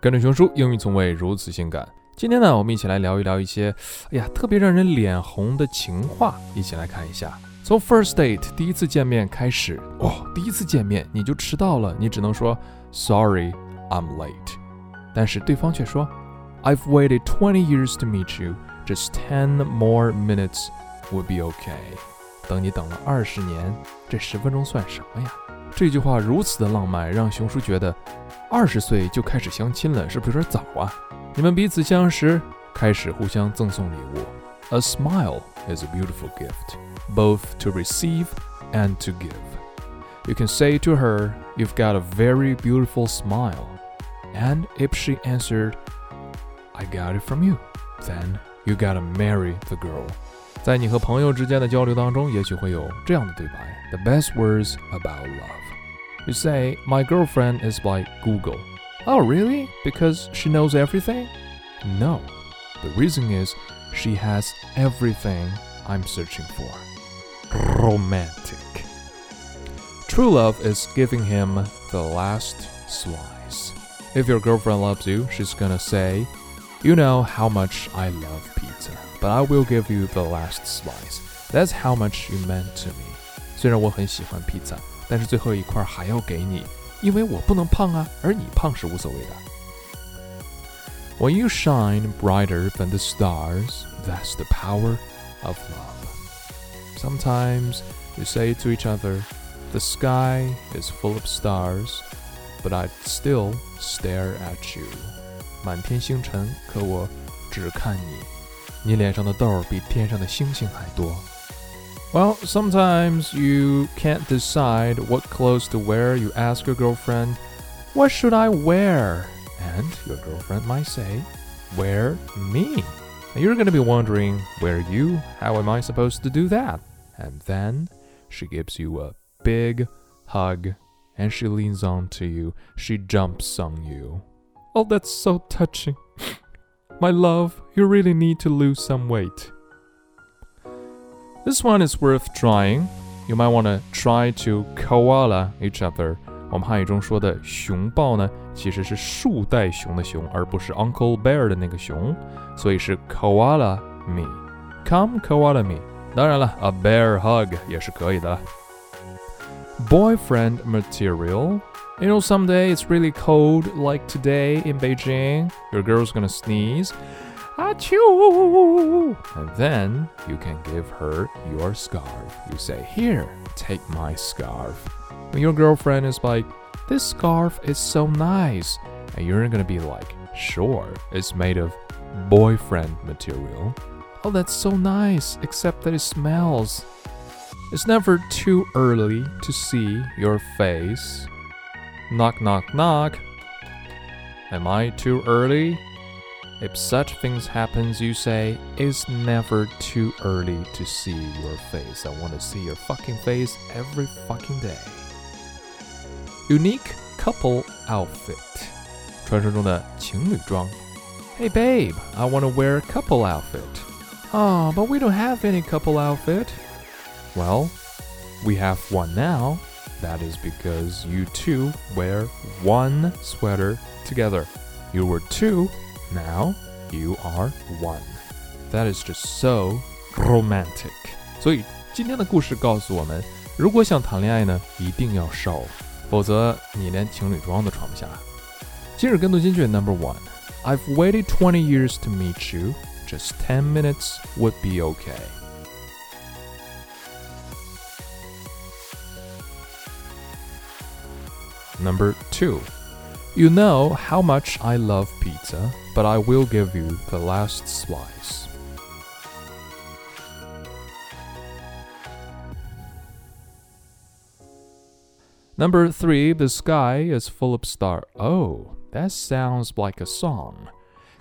跟着熊叔，英语从未如此性感。今天呢，我们一起来聊一聊一些，哎呀，特别让人脸红的情话，一起来看一下。从 first date 第一次见面开始，哦，第一次见面你就迟到了，你只能说 Sorry, I'm late。但是对方却说 I've waited twenty years to meet you, just ten more minutes would be okay。等你等了二十年，这十分钟算什么呀？这句话如此的浪漫，让熊叔觉得。二十岁就开始相亲了，是不是有点早啊？你们彼此相识，开始互相赠送礼物。A smile is a beautiful gift, both to receive and to give. You can say to her, You've got a very beautiful smile. And if she answered, I got it from you, then you gotta marry the girl. 在你和朋友之间的交流当中，也许会有这样的对白：The best words about love. You say, My girlfriend is like Google. Oh, really? Because she knows everything? No. The reason is she has everything I'm searching for. Romantic. True love is giving him the last slice. If your girlfriend loves you, she's gonna say, You know how much I love pizza, but I will give you the last slice. That's how much you meant to me. 虽然我很喜欢披萨。但是最后一块还要给你，因为我不能胖啊，而你胖是无所谓的。When you shine brighter than the stars, that's the power of love. Sometimes you say to each other, The sky is full of stars, but I'd still stare at you. 满天星辰，可我只看你。你脸上的痘比天上的星星还多。well, sometimes you can't decide what clothes to wear. You ask your girlfriend, What should I wear? And your girlfriend might say, Wear me. And you're going to be wondering, Where you? How am I supposed to do that? And then she gives you a big hug and she leans on to you. She jumps on you. Oh, that's so touching. My love, you really need to lose some weight. This one is worth trying. You might want to try to koala each other. 我们汉语中说的熊抱呢，其实是树袋熊的熊，而不是 Uncle Bear 的那个熊，所以是 koala me. Come koala me. 当然了，a bear hug 也是可以的。 Boyfriend material. You know, someday it's really cold, like today in Beijing. Your girl's gonna sneeze. Achoo! And then you can give her your scarf. You say, Here, take my scarf. When your girlfriend is like, This scarf is so nice. And you're gonna be like, Sure, it's made of boyfriend material. Oh, that's so nice, except that it smells. It's never too early to see your face. Knock, knock, knock. Am I too early? If such things happens, you say, it's never too early to see your face. I want to see your fucking face every fucking day. Unique couple outfit. 传说中的情侣装. Hey babe, I want to wear a couple outfit. Oh, but we don't have any couple outfit. Well, we have one now. That is because you two wear one sweater together. You were two now you are one. That is just so romantic. 所以今天的故事告诉我们，如果想谈恋爱呢，一定要瘦，否则你连情侣装都穿不下。今日跟读金句 Number One. I've waited 20 years to meet you. Just 10 minutes would be okay. Number two. You know how much I love pizza, but I will give you the last slice. Number three, the sky is full of stars. Oh, that sounds like a song.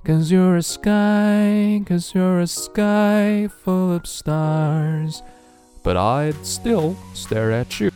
Cause you're a sky, cause you're a sky full of stars. But I'd still stare at you.